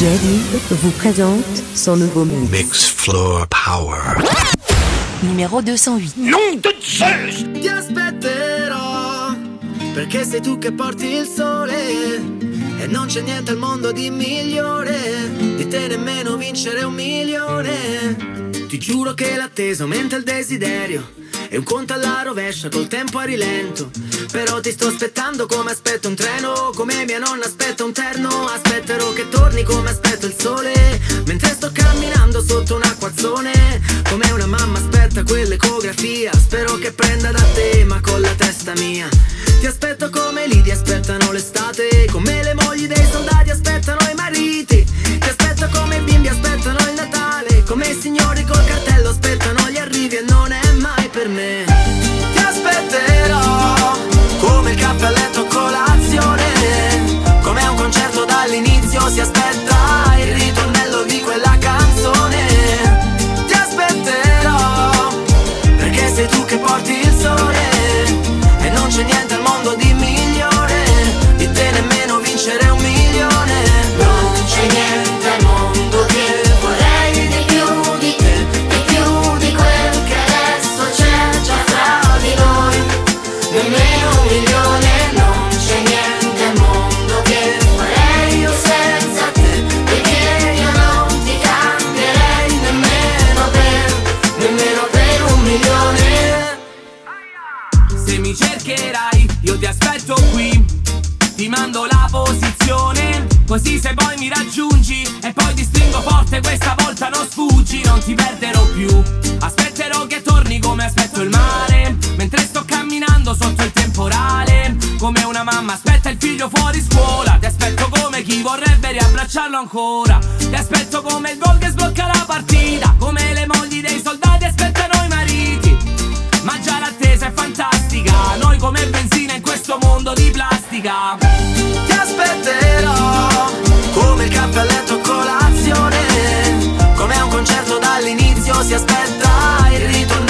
Jerry vous présente son nouveau mix. Mix Floor Power. Numéro 208. Nom de Zeus! Ti aspetterò perché sei tu che porti il sole e non c'è niente al mondo di migliore di te nemmeno vincere un milione. Ti giuro che l'attesa aumenta il desiderio e un conto alla rovescia col tempo a rilento. Però ti sto aspettando come aspetto un treno, come mia nonna aspetta un terno. Aspetterò che torni come aspetto il sole, mentre sto camminando sotto un acquazzone. Come una mamma aspetta quell'ecografia, spero che prenda da te, ma con la testa mia. Ti aspetto come ti aspettano l'estate, come le mogli dei soldati aspettano i mariti. Ti aspetto come i bimbi aspettano il Natale, come i signori col cartello aspettano gli arrivi e non è mai per me. Ti aspetterò come il caffè a letto colazione, come un concerto dall'inizio si aspetta così se poi mi raggiungi e poi ti stringo forte, questa volta non sfuggi, non ti perderò più. Aspetterò che torni come aspetto il mare, mentre sto camminando sotto il temporale. Come una mamma aspetta il figlio fuori scuola, ti aspetto come chi vorrebbe riabbracciarlo ancora. Ti aspetto come il gol che sblocca la partita, come le mogli dei soldati aspettano i mariti. Ma già l'attesa è fantastica Noi come benzina in questo mondo di plastica. Ti aspetterò come il caffè a letto colazione, come a un concerto dall'inizio si aspetta il ritornello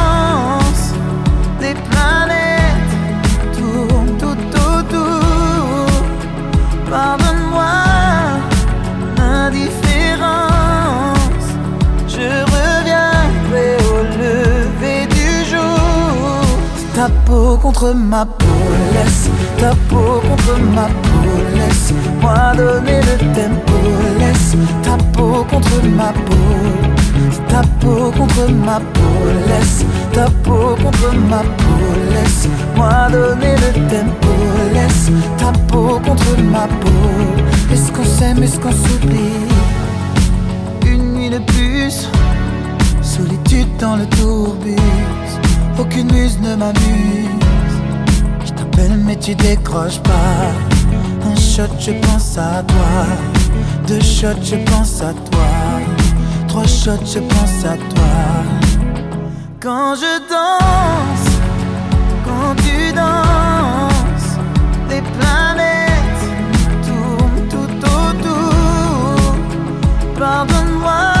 Pardonne-moi l'indifférence, je reviendrai au lever du jour. Ta peau contre ma peau, laisse ta peau contre ma peau, laisse-moi donner le tempo, laisse ta peau contre ma peau, ta peau contre ma peau, laisse ta peau contre ma peau, laisse-moi donner le tempo, laisse ta peau contre ma peau. Est-ce qu'on s'aime, est-ce qu'on s'oublie? Une nuit de plus, solitude dans le tourbus, aucune muse ne m'amuse. Je t'appelle mais tu décroches pas. Un shot, je pense à toi. Deux shots, je pense à toi. Trois shots, je pense à toi. Quand je danse, quand tu danses, les planètes tournent tout autour. Pardonne-moi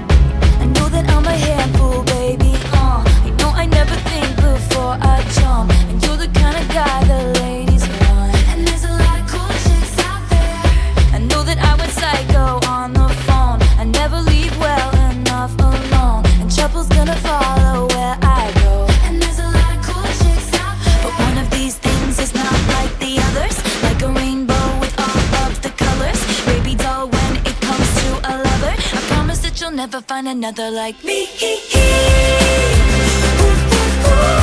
Never leave well enough alone. And trouble's gonna follow where I go. And there's a lot of cool chicks now. But one of these things is not like the others. Like a rainbow with all of the colors. Baby doll when it comes to a lover. I promise that you'll never find another like me. I'm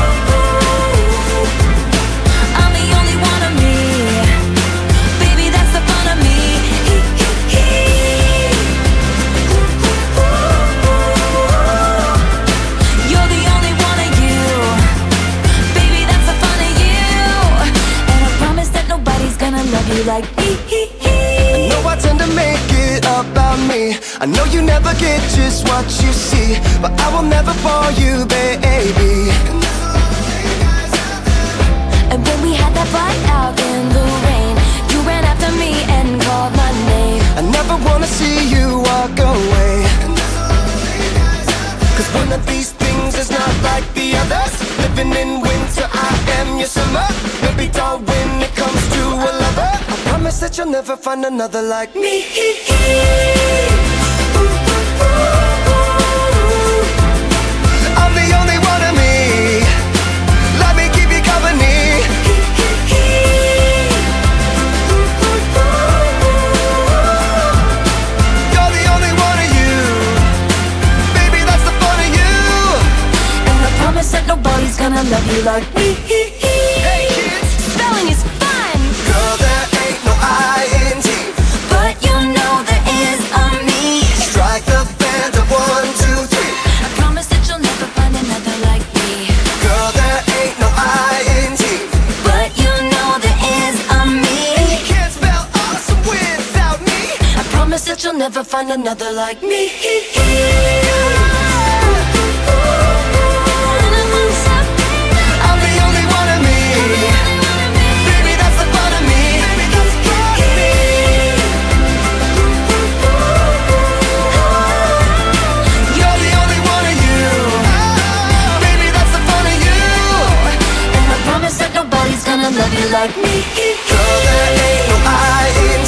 about me. I know you never get just what you see But I will never fall you, baby. And when we had that fight out in the rain You ran after me and called my name. I never wanna see you walk away. Cause one of these things is not like the others. Living in winter, I am your summer. Maybe dull promise that you'll never find another like me. I'm the only one of me. Let me keep you company. You're the only one of you. Baby, that's the fun of you. And I promise that nobody's gonna love you like me. And I promise that nobody's gonna love you like me. Girl, there ain't no I in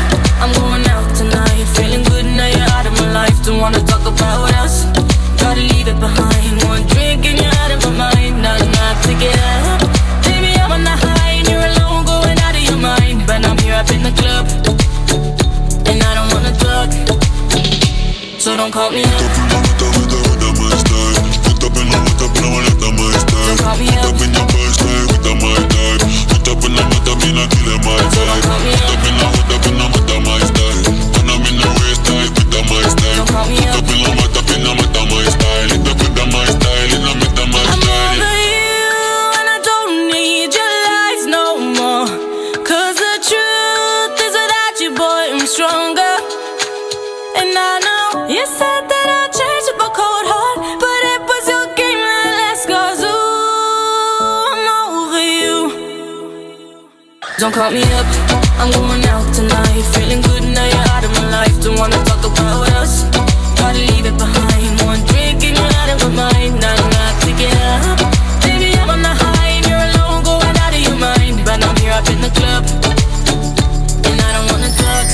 of my life. Don't wanna talk about us. Gotta leave it behind. One drink and you're out of my mind. Not enough to get up. Baby, I'm on the high and you're alone, going out of your mind. But I'm here up in the club, and I don't wanna talk. So don't call me up. Don't call me up. Don't Don't call me up, I'm going out tonight. Feeling good now you're out of my life. Don't wanna talk about us. Gotta leave it behind. One drink and you're out of my mind. Not enough to get up. Baby, I'm on the high and you're alone, going out of your mind. But I'm here up in the club, and I don't wanna talk.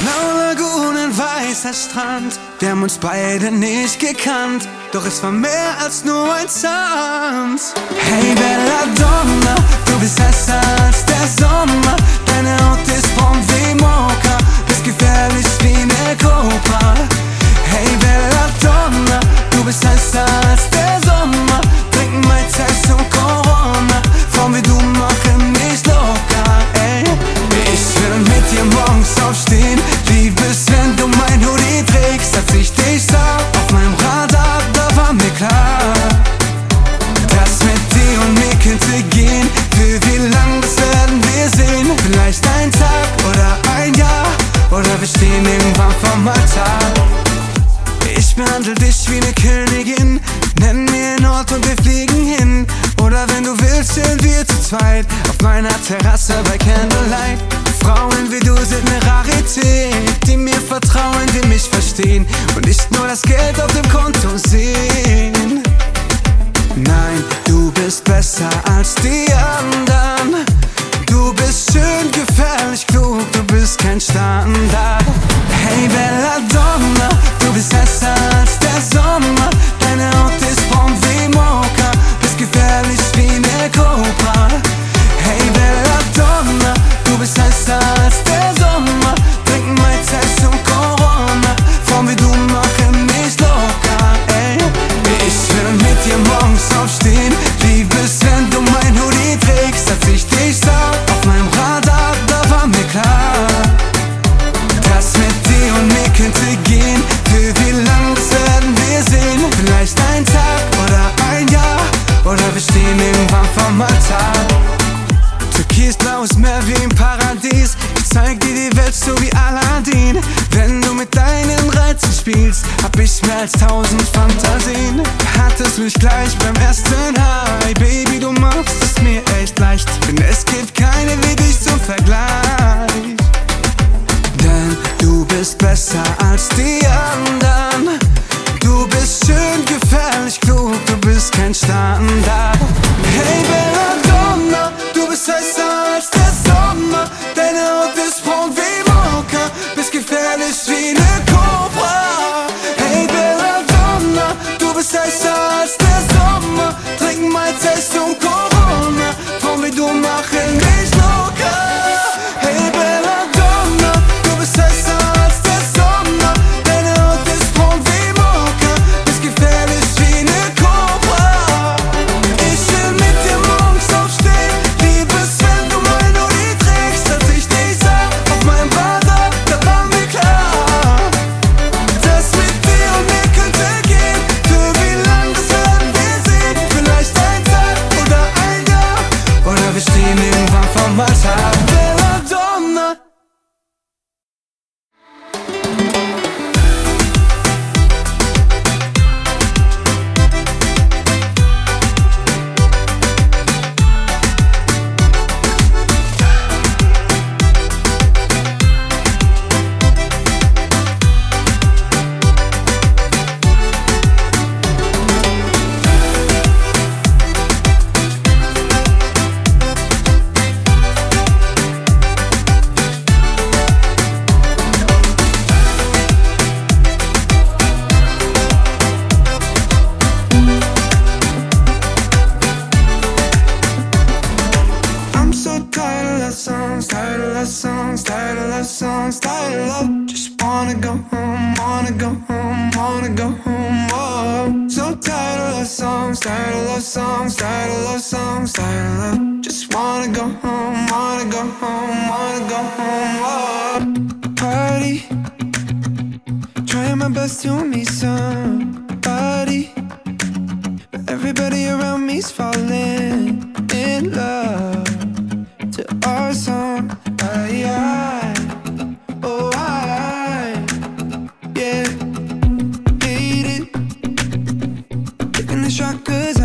Blaue Lagunen, weißer Strand. Wir haben uns beide nicht gekannt, doch es war mehr als nur ein Tanz. Hey Belladonna, du bist heißer als der Sommer. Deine Haut ist braun wie Mocha, bist gefährlich wie eine Cobra. Hey Belladonna, du bist heißer als der Sommer. Zweit. Auf meiner Terrasse bei Candlelight. Frauen wie du sind eine Rarität. Die mir vertrauen, die mich verstehen. Und nicht nur das Geld auf dem Konto sehen. Nein, du bist besser als die anderen. Du bist schön, gefährlich, klug, du bist kein Standard. Gleich beim ersten High. Cause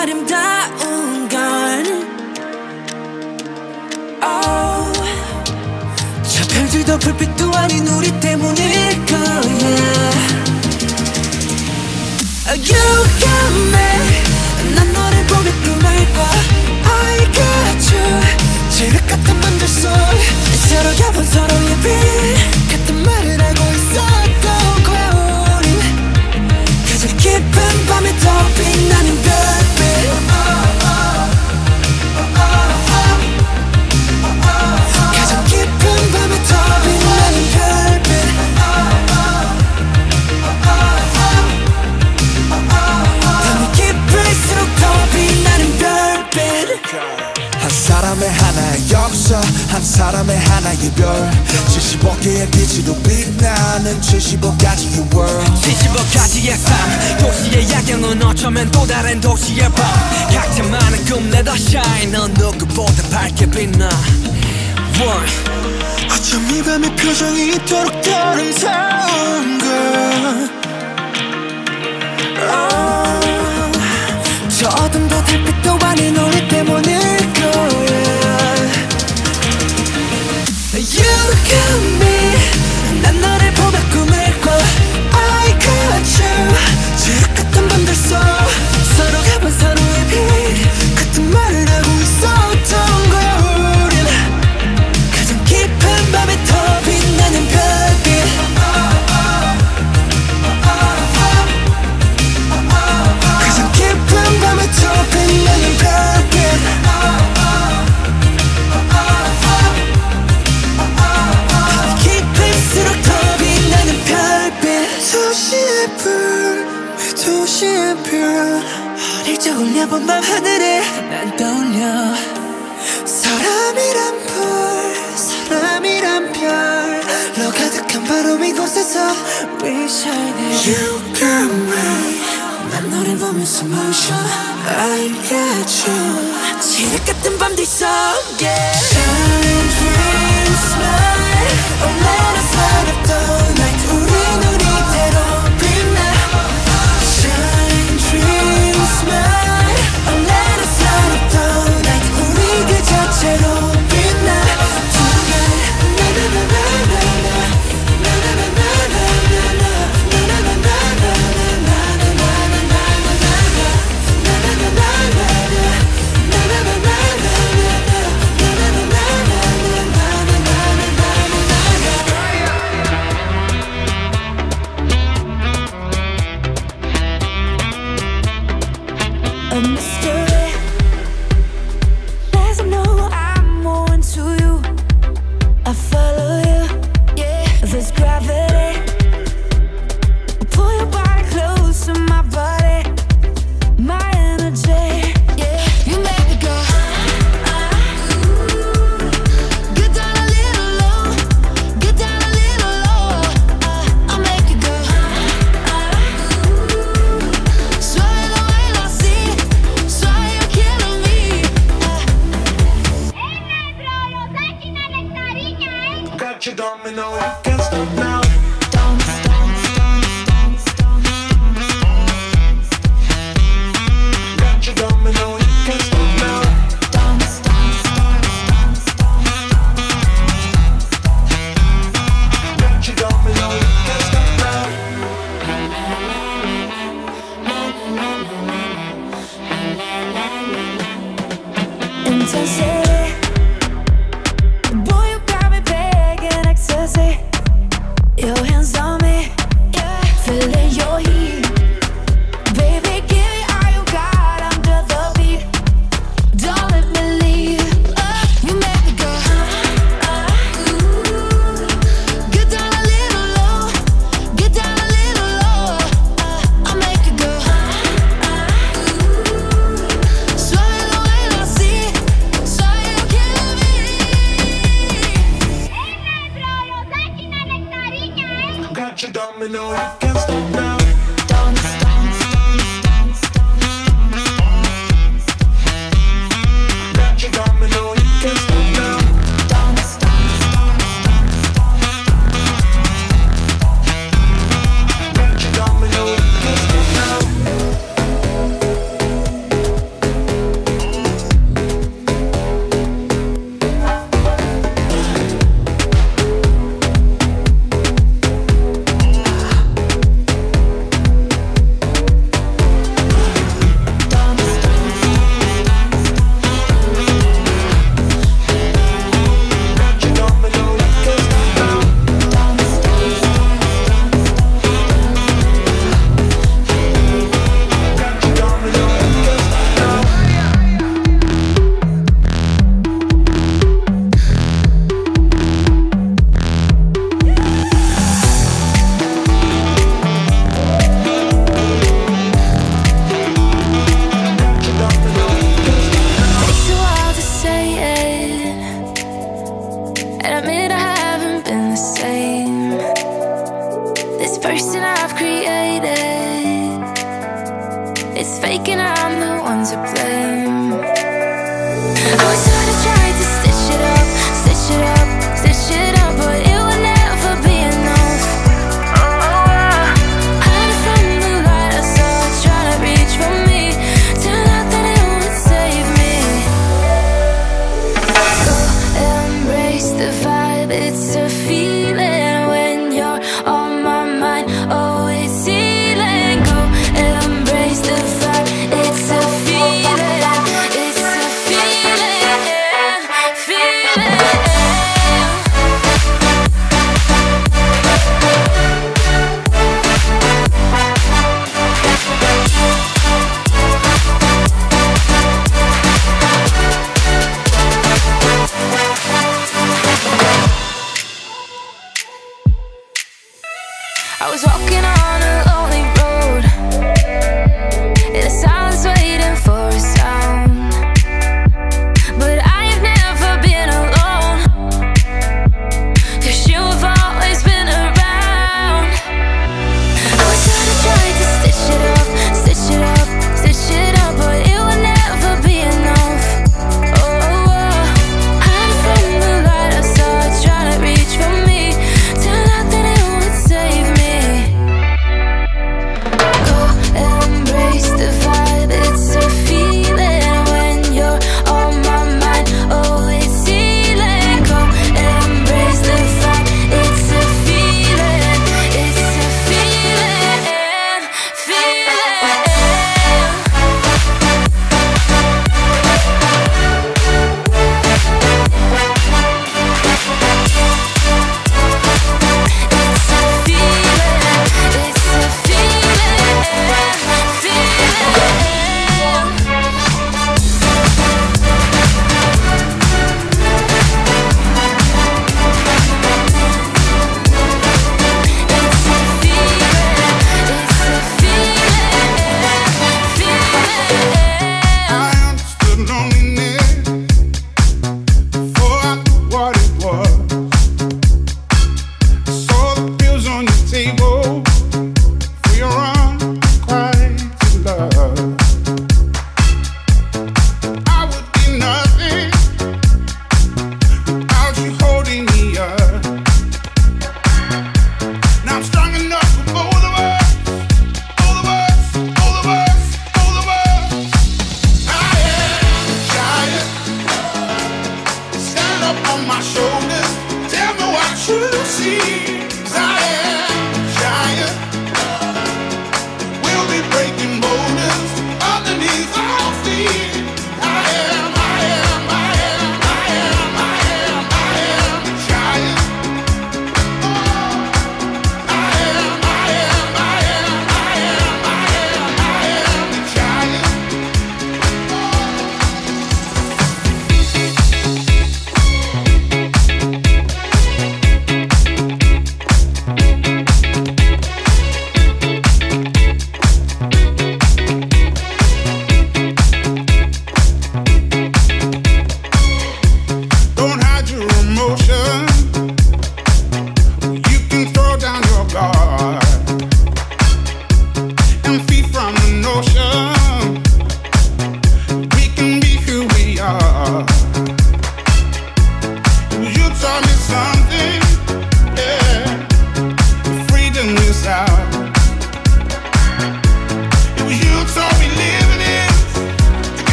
아름다운 건 oh. 저 별들도 불빛도 아닌 우리 때문일 거야. You got me. 난 너를 보며 꿈을 꿔 I got you. 지륵 같은 맘들 속 서로 겹은 서로의 빛 사람의 하나의 별. 75개의 빛으로 빛나는 75가지의 world. 75가지의 삶. 도시의 야경은 어쩌면 또 다른 도시의 밤. 각자 많은 꿈 내다 shine. 넌 누구보다 밝게 빛나. One. 어쩜 이 밤의 표정이 이토록 더 아름다운 걸저 어둠도 달빛도 아닌 우리 때문일 적 올려본 밤 하늘에 난 떠올려 사람이란 불 사람이란 별로 가득한 바로 이곳에서 We shine You got me 난 너를 보면서 motion I got you 지륵 같은 밤 뒤속에 Shine dream smile Oh let us light up the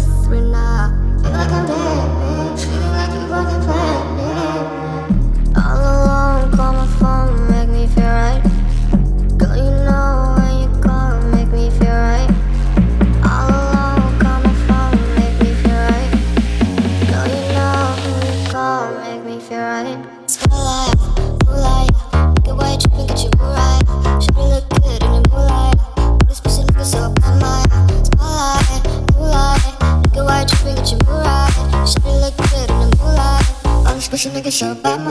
us, we're not. Feel like I'm dead, man. Feeling like you fucking play. 是那个小白马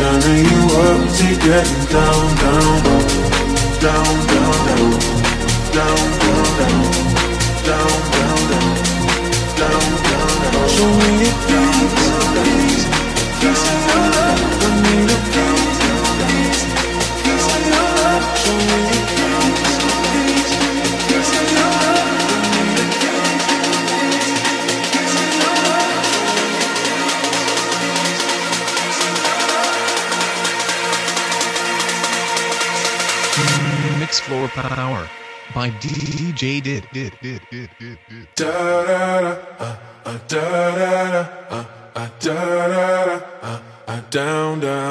Turning you up to getting down, down, down, down, down, down, down, down, down, down, down, down, down, down. Show me your peace, peace, peace and love. I need a peace. Floor Power by DJ Did. Did. Did. Did. Did. Da da da. Da da da. Da da da. Down down.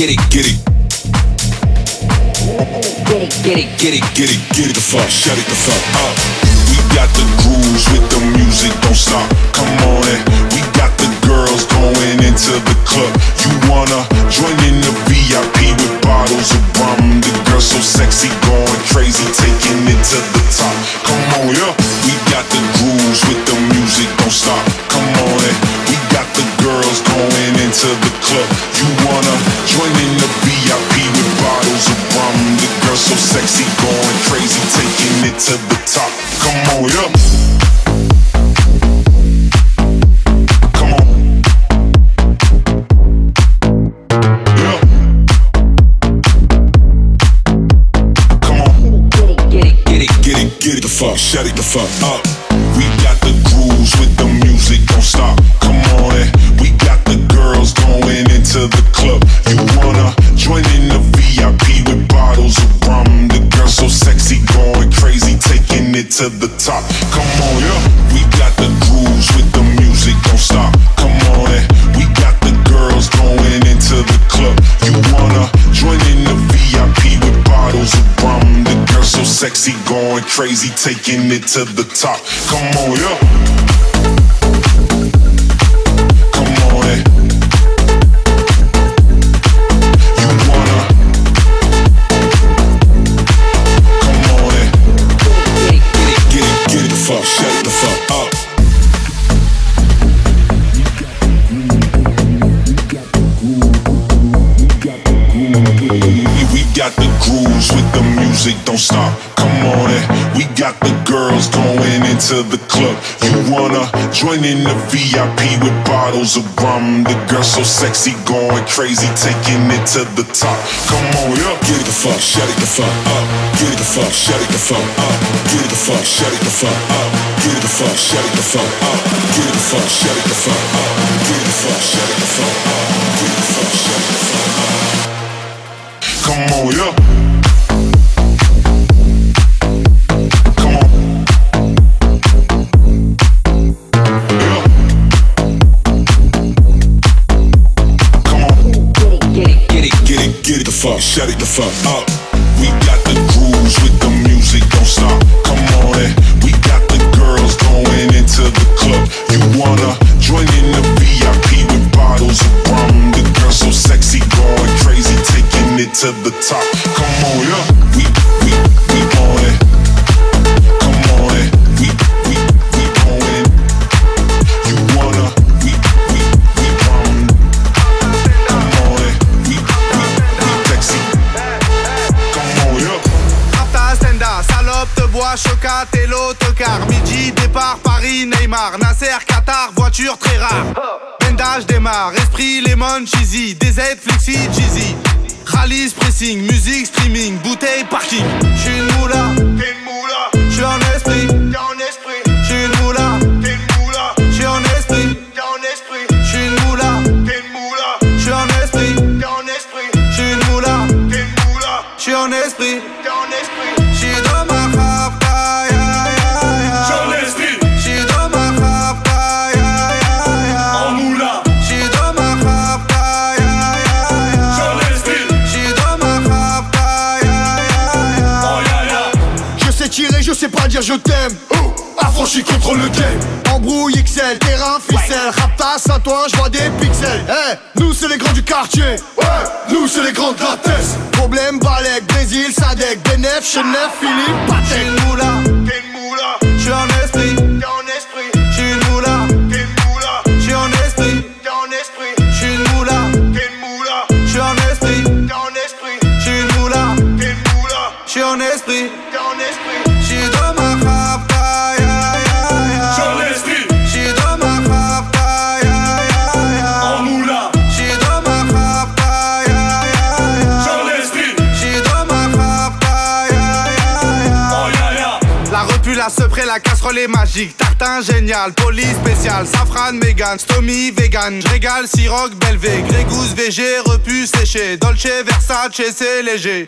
Get it, get it, get it. Get it, get it, get it, get it, the fuck, shut it the fuck up. Sexy, going crazy, taking it to the top. Come on, yeah. Join in the VIP with bottles of rum? The girl so sexy, going crazy, taking it to the top. Come on, yeah. Get it the fuck, shut it the fuck up. Get it the fuck, shut it the fuck up. Get it the fuck, shut it the fuck up. Get it the fuck, shut it the fuck up. Get it the fuck, shut it the fuck up. Get it the fuck, shut it the fuck up. Get it the fuck, shut it the fuck up. Come on, yeah. Fuck, shut it the fuck up. We got the grooves with the music, don't stop. Come on in. We got the girls going into the club. You wanna join in the VIP with bottles of rum? The girl so sexy, going crazy, taking it to the top. Come on, yeah. Très rare. Bendage démarre, esprit, lemon, cheesy. DZ, flexi, cheesy. Rallye, pressing, musique, streaming, bouteille, parking. J'suis une moula, t'es une moula. Je t'aime. Affranchi contre le game. Embrouille XL, terrain ficelle. Raptas à toi, je vois des pixels. Eh, nous c'est les grands du quartier. Ouais, nous c'est les grands de la. Problème, Balek, Brésil, Sadek, Benef, Chenef, Philippe, Patek. J'suis une moula, t'es une moula. Esprit, t'es en esprit. la casserole est magique. Tartin génial, poli spécial, safran, mégan, stomy, vegan. J'régale, siroc, belvé, grégousse, VG, repu, séché. Dolce, Versace, c'est léger.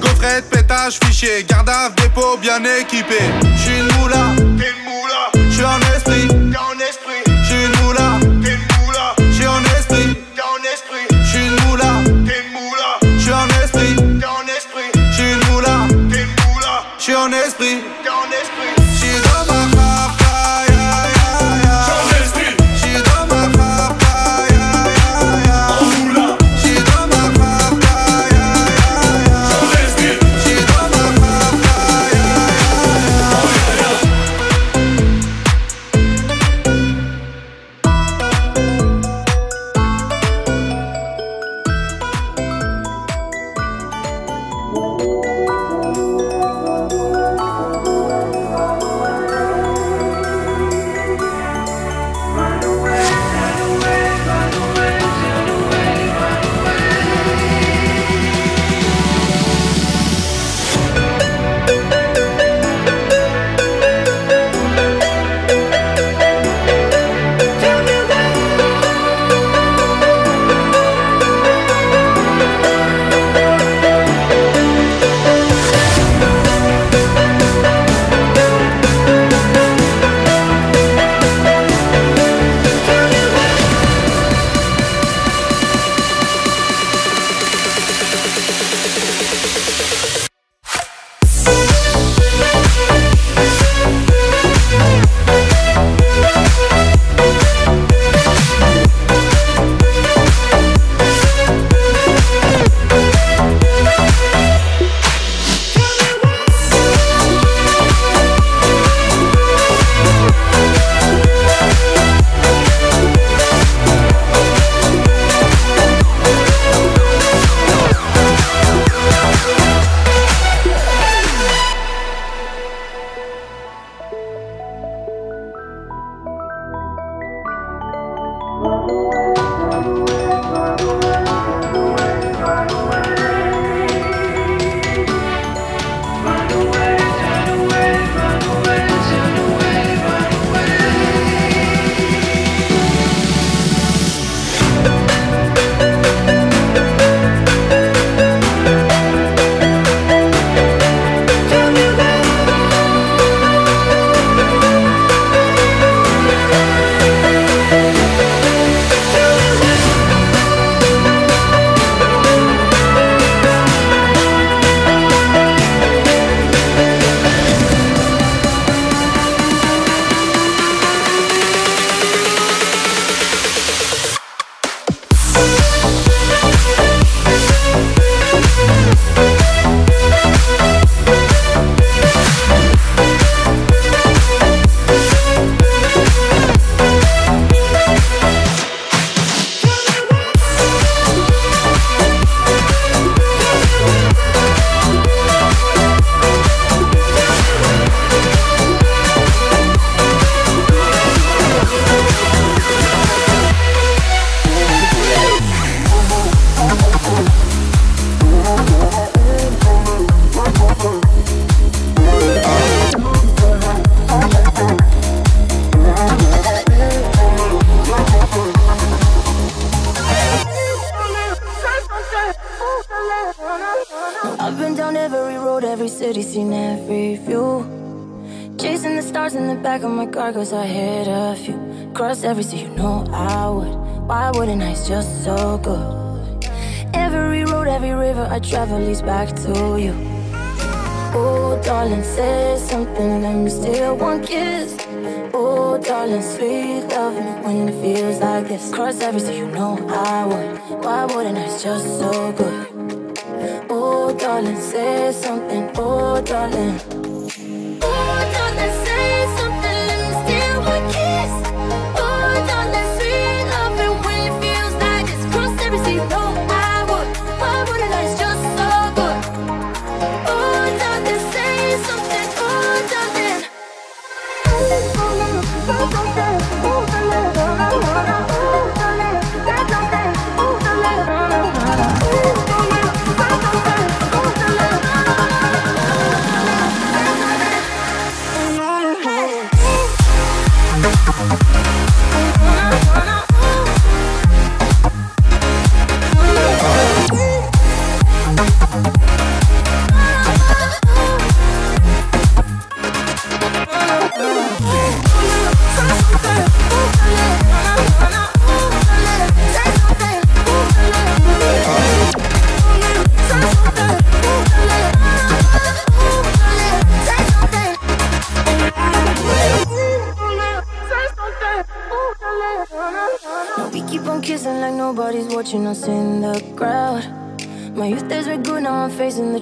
Gaufrette, pétage, fichier, garde à dépôt bien équipé. J'suis une moula, t'es une moula. J'suis en esprit, t'es en esprit. J'suis une moula, t'es une moula. J'suis en esprit, t'es en esprit. J'suis une moula, t'es une moula. J'suis en esprit, t'es en esprit. J'suis une moula, t'es une moula. J'suis en esprit.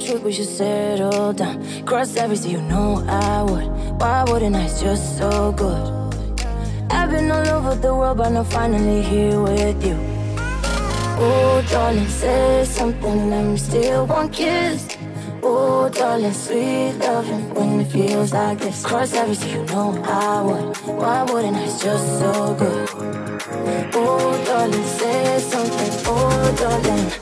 truth, we should settle down. Cross every sea, you know I would. Why wouldn't I? It's just so good. I've been all over the world, but now finally here with you. Oh, darling, say something, I'm still one kiss. Oh, darling, sweet loving when it feels like this. Cross every sea, you know I would. Why wouldn't I? It's just so good. Oh, darling, say something. Oh, darling.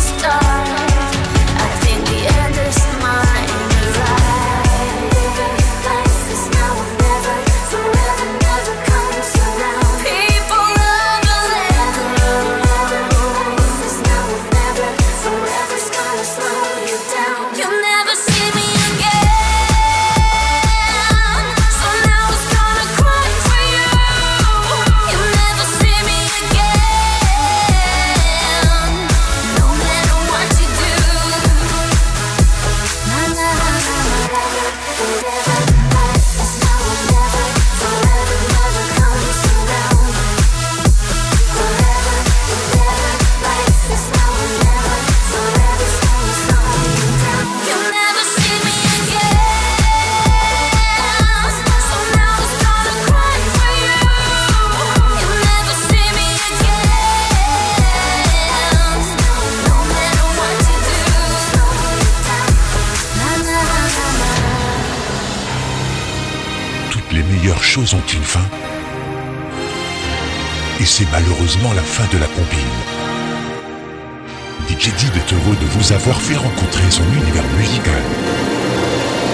l'avoir fait rencontrer son univers musical.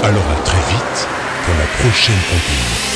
Alors à très vite pour la prochaine compagnie.